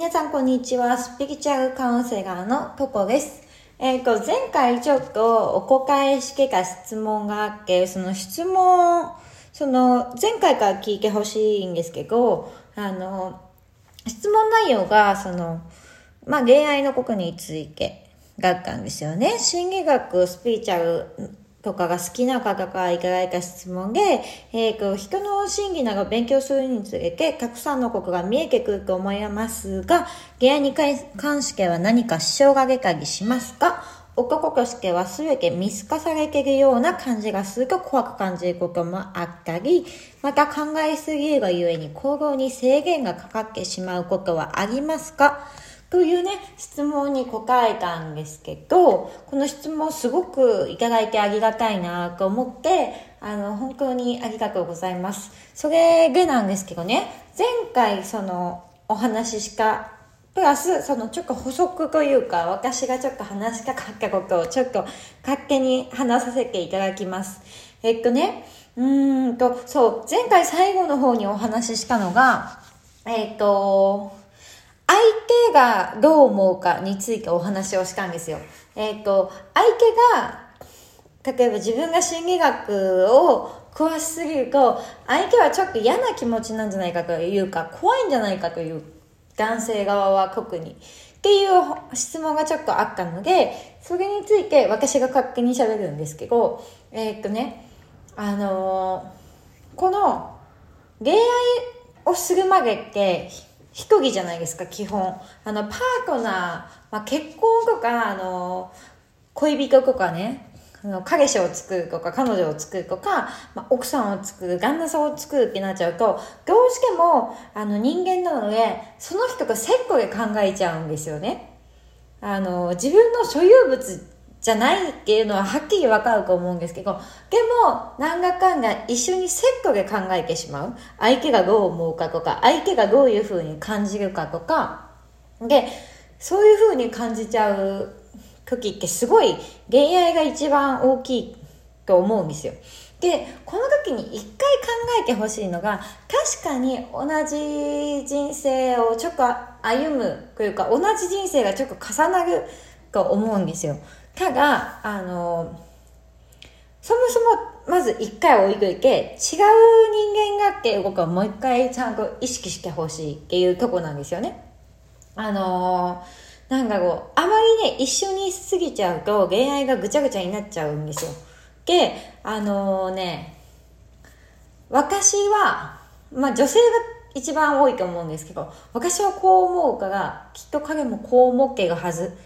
皆さんこんにちは。スピリチュアルカウンセラーのトポです。えっ、ー、と、前回ちょっとお答えしてた質問があって、その質問、その前回から聞いてほしいんですけど、あの、質問内容が、その、まあ、恋愛のことについてだったんですよね。心理学、スピリチュアルとかが好きな方からいただいた質問で、えっ、ー、と、人の心理など勉強するにつれて、たくさんのことが見えてくると思いますが、恋愛に関しては何か支障が出たりしますか？男としては全て見透かされているような感じがすると怖く感じることもあったり、また考えすぎるがゆえに行動に制限がかかってしまうことはありますか？というね、質問に答えたんですけど、この質問すごくいただいてありがたいなと思って、あの、本当にありがとうございます。それでなんですけどね、前回そのお話ししか、プラス、そのちょっと補足というか、私がちょっと話しかかったことをちょっと勝手に話させていただきます。えっとね、うんと、そう、前回最後の方にお話ししたのが、えっと、相手がどう思うかについてお話をしたんですよ。えっ、ー、と、相手が、例えば自分が心理学を詳しすぎると、相手はちょっと嫌な気持ちなんじゃないかというか、怖いんじゃないかという男性側は特に。っていう質問がちょっとあったので、それについて私が勝手に喋るんですけど、えー、っとね、あのー、この恋愛をするまでって、一人じゃないですか、基本。あの、パートナー、まあ、結婚とか、あの、恋人とかね、あの彼氏を作るとか、彼女を作るとか、まあ、奥さんを作る、旦那さんを作るってなっちゃうと、どうしても、あの、人間なので、その人がセットで考えちゃうんですよね。あの、自分の所有物じゃないっていうのははっきりわかると思うんですけど、でも、なんだかんだ一緒にセットで考えてしまう。相手がどう思うかとか、相手がどういうふうに感じるかとか、で、そういうふうに感じちゃう時ってすごい恋愛が一番大きいと思うんですよ。で、この時に一回考えてほしいのが、確かに同じ人生をちょっと歩むというか、同じ人生がちょっと重なると思うんですよ。ただ、あの、そもそもまず一回置いといて、違う人間がっていうことをもう一回ちゃんと意識してほしいっていうとこなんですよね。あのなんかこう、あまりね、一緒にしすぎちゃうと恋愛がぐちゃぐちゃになっちゃうんですよ。で、あの、ね、私は、まあ女性が一番多いと思うんですけど、私はこう思うから、きっと彼もこう思っているはず。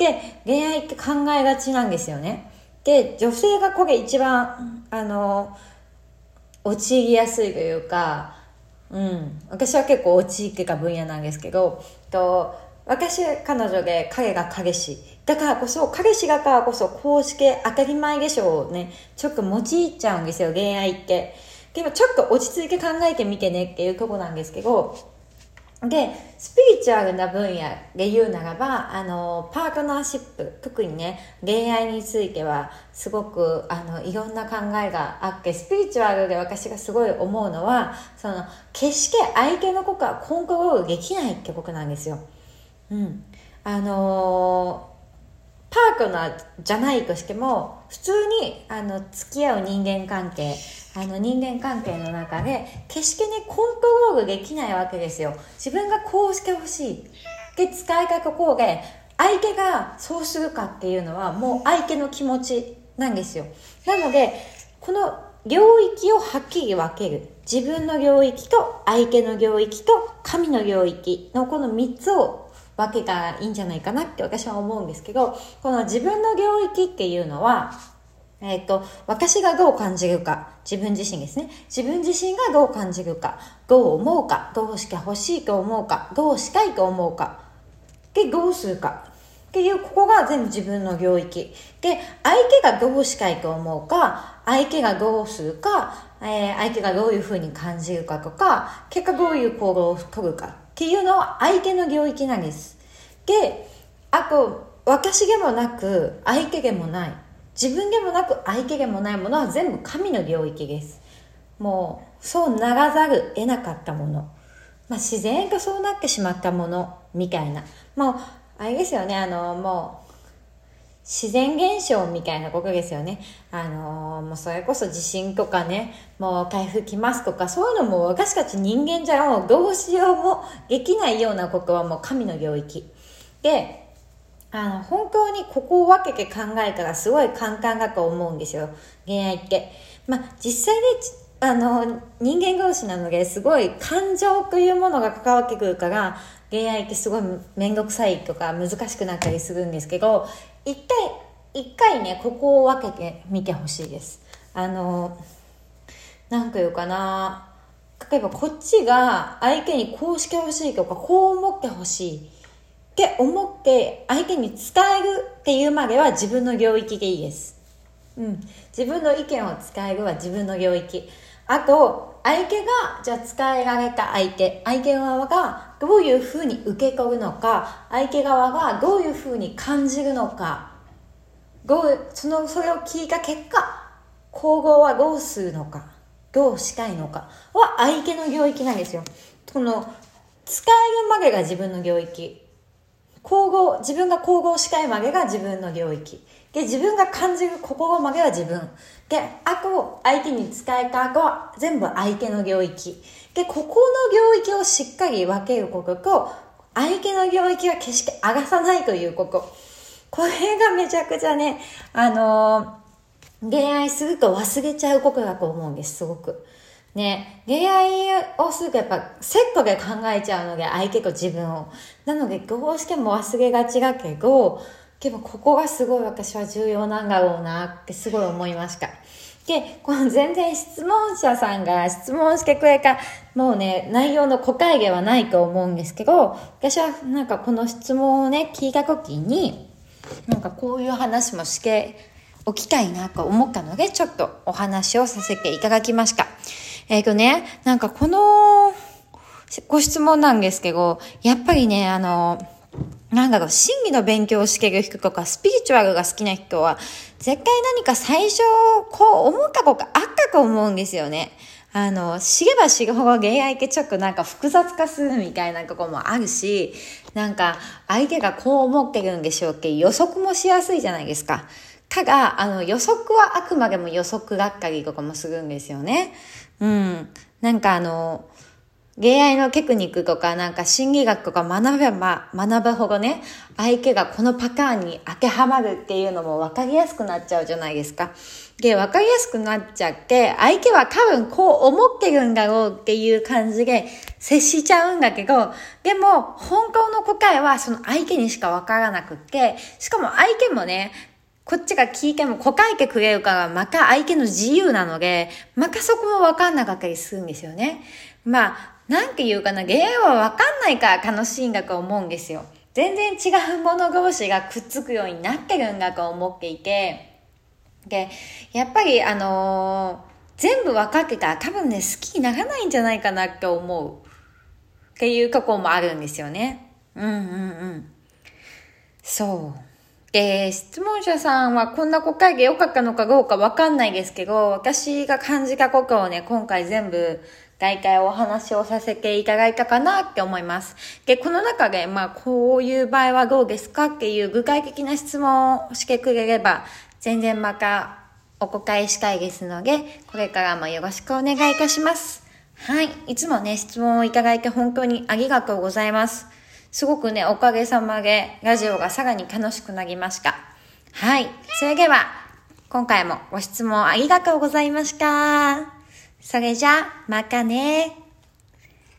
で、恋愛って考えがちなんですよね。で、女性がこれ一番、あの、陥りやすいというか、うん、私は結構陥ってた分野なんですけど、と私、彼女で、彼が彼氏。だからこそ、彼氏だからこそ、公式当たり前でしょうね、ちょっと用いちゃうんですよ、恋愛って。でもちょっと落ち着いて考えてみてねっていうとこなんですけど、で、スピリチュアルな分野で言うならば、あの、パートナーシップ、特にね、恋愛については、すごく、あの、いろんな考えがあって、スピリチュアルで私がすごい思うのは、その、決して相手のことはコントロールできないってことなんですよ。うん。あのパートナーじゃないとしても、普通に、あの、付き合う人間関係、あの人間関係の中で決してねコントロールできないわけですよ。自分がこうしてほしい。で使い方こうで相手がそうするかっていうのはもう相手の気持ちなんですよ。なのでこの領域をはっきり分ける。自分の領域と相手の領域と神の領域のこの3つを分けたらいいんじゃないかなって私は思うんですけどこの自分の領域っていうのはえっ、ー、と、私がどう感じるか、自分自身ですね。自分自身がどう感じるか、どう思うか、どうしてほしいと思うか、どうしたいと思うか、で、どうするか。っていう、ここが全部自分の領域。で、相手がどうしたいと思うか、相手がどうするか、えー、相手がどういうふうに感じるかとか、結果どういう行動をとるかっていうのは相手の領域なんです。で、あと、私でもなく、相手でもない。自分でもなく相手でもないものは全部神の領域です。もう、そうならざる得なかったもの。まあ、自然とそうなってしまったものみたいな。もう、あれですよね、あの、もう、自然現象みたいなことですよね。あのもうそれこそ地震とかね、もう台風来ますとか、そういうのも私たち人間じゃもうどうしようもできないようなことはもう神の領域。で、あの、本当にここを分けて考えたらすごい簡単だと思うんですよ。恋愛って。まあ、実際ね、あの、人間同士なのですごい感情というものが関わってくるから、恋愛ってすごい面倒くさいとか難しくなったりするんですけど、一回、一回ね、ここを分けてみてほしいです。あの、なんか言うかな、例えばこっちが相手にこうしてほしいとか、こう思ってほしいって思って相手に伝えるっていうまでは自分の領域でいいです。うん。自分の意見を伝えるは自分の領域。あと、相手が、じゃあ伝えられた相手、相手側がどういうふうに受け取るのか、相手側がどういうふうに感じるのか、どう、その、それを聞いた結果、皇后はどうするのか、どうしたいのかは相手の領域なんですよ。この、伝えるまでが自分の領域。皇后、自分が皇后したいまでが自分の領域。で、自分が感じる心までは自分。で、あと、相手に伝えた後は全部相手の領域。で、ここの領域をしっかり分けることと、相手の領域は決して上がさないということ。これがめちゃくちゃね、あのー、恋愛すると忘れちゃうことだと思うんです、すごく。ね、恋愛をするとやっぱセットで考えちゃうので、相手と自分を。なので、どうしても忘れがちだけど、でもここがすごい私は重要なんだろうなってすごい思いました。で、この全然質問者さんが質問してくれた、もうね、内容の答えではないと思うんですけど、私はなんかこの質問をね、聞いた時に、なんかこういう話もしておきたいなと思ったので、ちょっとお話をさせていただきました。えっ、ー、とね、なんかこのご質問なんですけど、やっぱりね、あの、なんだろう、真偽の勉強をしてる人とか、スピリチュアルが好きな人は、絶対何か最初、こう思ったことがあったと思うんですよね。あの、知れば知るほど恋愛ってちょっとなんか複雑化するみたいなとこもあるし、なんか相手がこう思ってるんでしょうって予測もしやすいじゃないですか。ただ、あの、予測はあくまでも予測だったりとかもするんですよね。うん。なんかあの、恋愛のテクニックとかなんか心理学とか学べば学ぶほどね、相手がこのパターンに当てはまるっていうのも分かりやすくなっちゃうじゃないですか。で、分かりやすくなっちゃって、相手は多分こう思ってるんだろうっていう感じで接しちゃうんだけど、でも本当の答えはその相手にしか分からなくって、しかも相手もね、こっちが聞いても答えてくれるから、また相手の自由なので、またそこも分かんなかったりするんですよね。まあ、なんて言うかな、ゲームはわかんないから楽しいんだと思うんですよ。全然違う者同士がくっつくようになってるんだと思っていて、で、やっぱりあのー、全部分かってたら多分ね、好きにならないんじゃないかなって思う。っていう過去もあるんですよね。うんうんうん。そう。で、質問者さんはこんな国会で良かったのかどうかわかんないですけど、私が感じたことをね、今回全部大体お話をさせていただいたかなって思います。で、この中で、まあ、こういう場合はどうですかっていう具体的な質問をしてくれれば、全然またお答えしたいですので、これからもよろしくお願いいたします。はい。いつもね、質問をいただいて本当にありがとうございます。すごくね、おかげさまでラジオがさらに楽しくなりました。はい。それでは、今回もご質問ありがとうございました。それじゃ、またね。